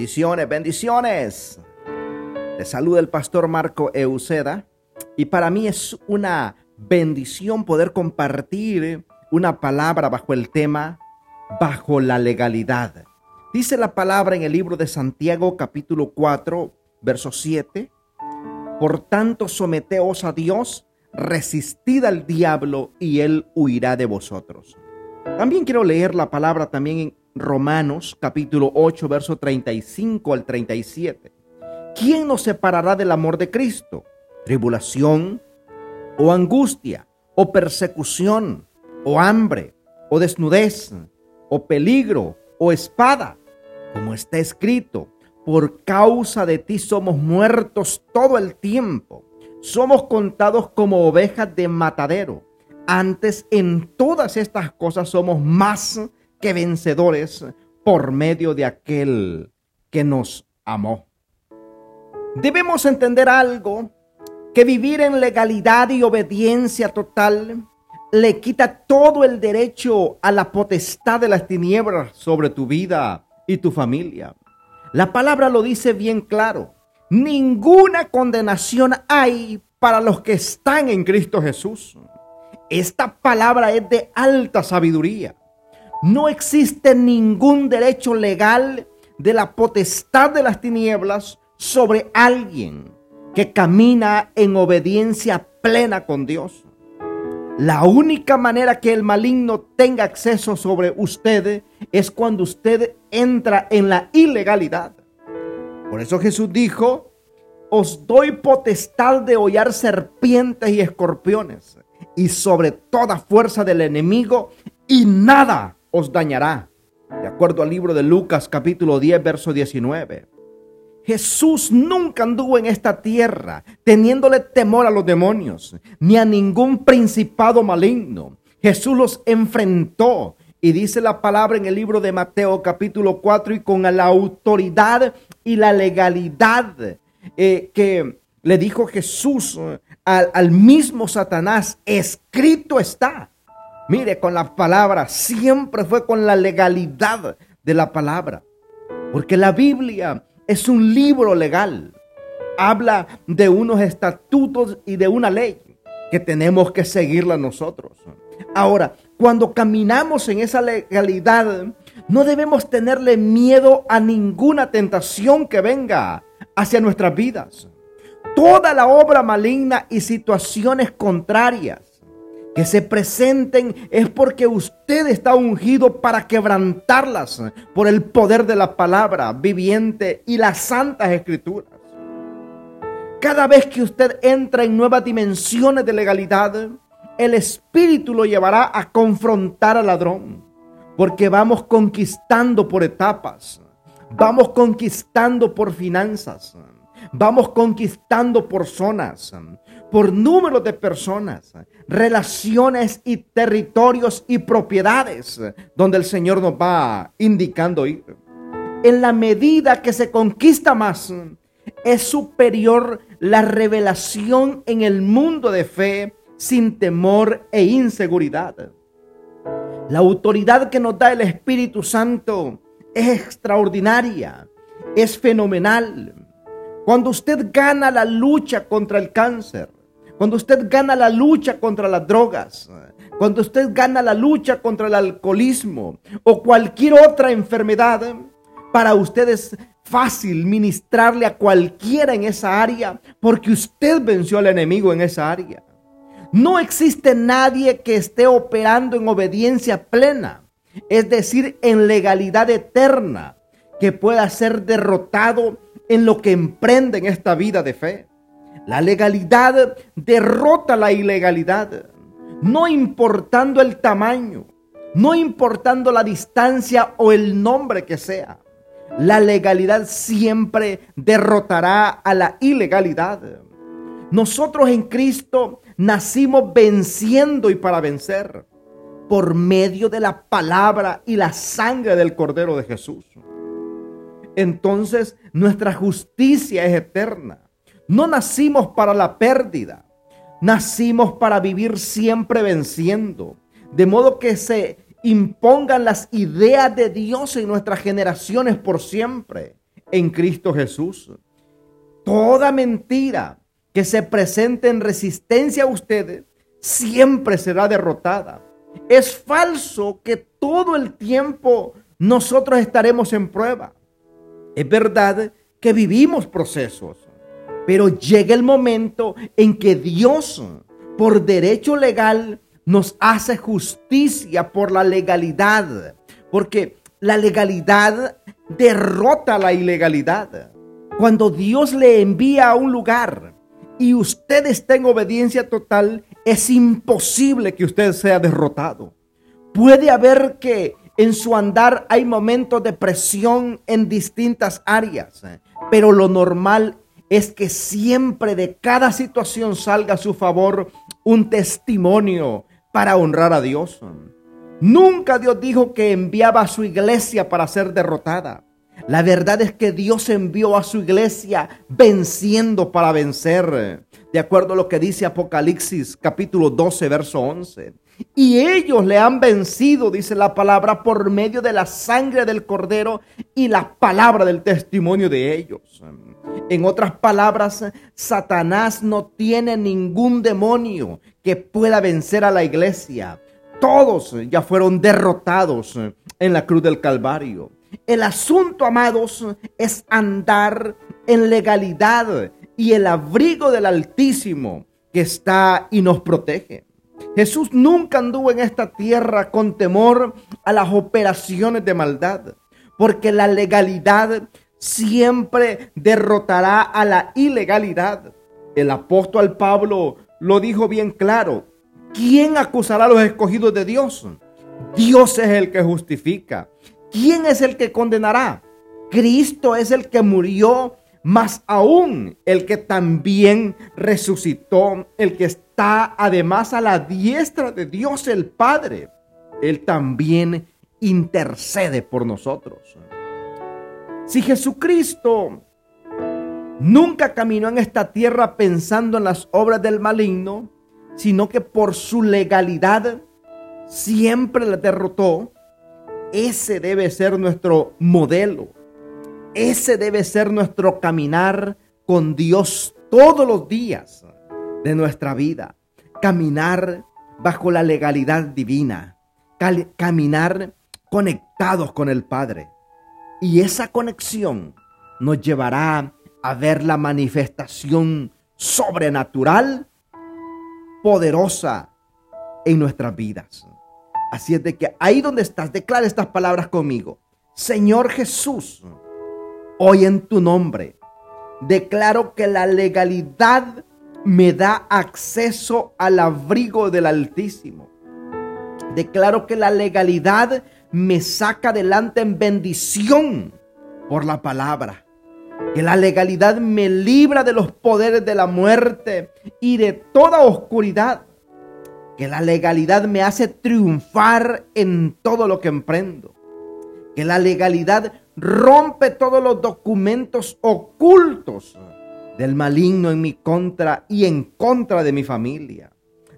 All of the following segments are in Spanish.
Bendiciones, bendiciones. Te saluda el pastor Marco Euseda y para mí es una bendición poder compartir una palabra bajo el tema bajo la legalidad. Dice la palabra en el libro de Santiago capítulo 4, verso 7. Por tanto, someteos a Dios, resistid al diablo y él huirá de vosotros. También quiero leer la palabra también en Romanos capítulo 8, verso 35 al 37. ¿Quién nos separará del amor de Cristo? ¿Tribulación o angustia o persecución o hambre o desnudez o peligro o espada? Como está escrito, por causa de ti somos muertos todo el tiempo. Somos contados como ovejas de matadero. Antes en todas estas cosas somos más que vencedores por medio de aquel que nos amó. Debemos entender algo, que vivir en legalidad y obediencia total le quita todo el derecho a la potestad de las tinieblas sobre tu vida y tu familia. La palabra lo dice bien claro. Ninguna condenación hay para los que están en Cristo Jesús. Esta palabra es de alta sabiduría. No existe ningún derecho legal de la potestad de las tinieblas sobre alguien que camina en obediencia plena con Dios. La única manera que el maligno tenga acceso sobre usted es cuando usted entra en la ilegalidad. Por eso Jesús dijo, os doy potestad de hollar serpientes y escorpiones y sobre toda fuerza del enemigo y nada os dañará. De acuerdo al libro de Lucas capítulo 10, verso 19. Jesús nunca anduvo en esta tierra teniéndole temor a los demonios, ni a ningún principado maligno. Jesús los enfrentó. Y dice la palabra en el libro de Mateo capítulo 4 y con la autoridad y la legalidad eh, que le dijo Jesús eh, al, al mismo Satanás, escrito está. Mire, con la palabra, siempre fue con la legalidad de la palabra. Porque la Biblia es un libro legal. Habla de unos estatutos y de una ley que tenemos que seguirla nosotros. Ahora, cuando caminamos en esa legalidad, no debemos tenerle miedo a ninguna tentación que venga hacia nuestras vidas. Toda la obra maligna y situaciones contrarias que se presenten es porque usted está ungido para quebrantarlas por el poder de la palabra viviente y las santas escrituras. Cada vez que usted entra en nuevas dimensiones de legalidad, el Espíritu lo llevará a confrontar al ladrón, porque vamos conquistando por etapas, vamos conquistando por finanzas, vamos conquistando por zonas, por número de personas, relaciones y territorios y propiedades donde el Señor nos va indicando ir. En la medida que se conquista más, es superior la revelación en el mundo de fe sin temor e inseguridad. La autoridad que nos da el Espíritu Santo es extraordinaria, es fenomenal. Cuando usted gana la lucha contra el cáncer, cuando usted gana la lucha contra las drogas, cuando usted gana la lucha contra el alcoholismo o cualquier otra enfermedad, para usted es fácil ministrarle a cualquiera en esa área porque usted venció al enemigo en esa área. No existe nadie que esté operando en obediencia plena, es decir, en legalidad eterna, que pueda ser derrotado en lo que emprende en esta vida de fe. La legalidad derrota la ilegalidad, no importando el tamaño, no importando la distancia o el nombre que sea. La legalidad siempre derrotará a la ilegalidad. Nosotros en Cristo nacimos venciendo y para vencer por medio de la palabra y la sangre del Cordero de Jesús. Entonces nuestra justicia es eterna. No nacimos para la pérdida, nacimos para vivir siempre venciendo. De modo que se impongan las ideas de Dios en nuestras generaciones por siempre. en Cristo Jesús. Toda mentira que se presente en resistencia a ustedes siempre será derrotada. Es falso que todo el tiempo nosotros estaremos en prueba. Es verdad que vivimos procesos, pero llega el momento en que Dios, por derecho legal, nos hace justicia por la legalidad, porque la legalidad derrota la ilegalidad. Cuando Dios le envía a un lugar y usted está en obediencia total, es imposible que usted sea derrotado. Puede haber que en su andar hay momentos de presión en distintas áreas, pero lo normal es que siempre de cada situación salga a su favor un testimonio para honrar a Dios. Nunca Dios dijo que enviaba a su iglesia para ser derrotada. La verdad es que Dios envió a su iglesia venciendo para vencer. De acuerdo a lo que dice Apocalipsis capítulo 12, verso 11. Y ellos le han vencido, dice la palabra, por medio de la sangre del cordero y la palabra del testimonio de ellos. En otras palabras, Satanás no tiene ningún demonio que pueda vencer a la iglesia. Todos ya fueron derrotados en la cruz del Calvario. El asunto, amados, es andar en legalidad y el abrigo del Altísimo que está y nos protege. Jesús nunca anduvo en esta tierra con temor a las operaciones de maldad, porque la legalidad siempre derrotará a la ilegalidad. El apóstol Pablo lo dijo bien claro. ¿Quién acusará a los escogidos de Dios? Dios es el que justifica. ¿quién es el que condenará? Cristo es el que murió, más aún el que también resucitó, el que está además a la diestra de Dios el Padre. Él también intercede por nosotros. Si Jesucristo nunca caminó en esta tierra pensando en las obras del maligno, sino que por su legalidad siempre la derrotó, ese debe ser nuestro modelo. Ese debe ser nuestro caminar con Dios todos los días de nuestra vida. Caminar bajo la legalidad divina. Caminar conectados con el Padre. Y esa conexión nos llevará a ver la manifestación sobrenatural, poderosa en nuestras vidas. Así es de que ahí donde estás, declara estas palabras conmigo. Señor Jesús, hoy en tu nombre, declaro que la legalidad me da acceso al abrigo del Altísimo. Declaro que la legalidad me saca adelante en bendición por la palabra. Que la legalidad me libra de los poderes de la muerte y de toda oscuridad que la legalidad me hace triunfar en todo lo que emprendo, que la legalidad rompe todos los documentos ocultos del maligno en mi contra y en contra de mi familia.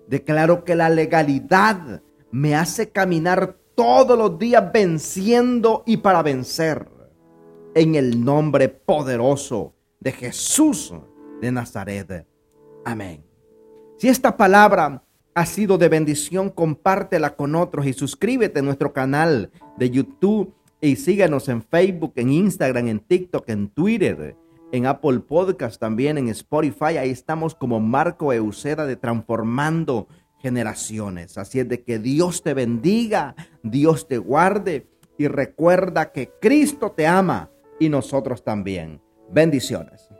Declaro que la legalidad me hace caminar todos los días venciendo y para vencer. En el nombre poderoso de Jesús de Nazaret. Amén. Si esta palabra ha sido de bendición, compártela con otros y suscríbete a nuestro canal de YouTube y síguenos en Facebook, en Instagram, en TikTok, en Twitter, en Apple Podcast, también en Spotify. Ahí estamos como Marco Euseda de Transformando Generaciones. Así es de que Dios te bendiga, Dios te guarde y recuerda que Cristo te ama y nosotros también. Bendiciones.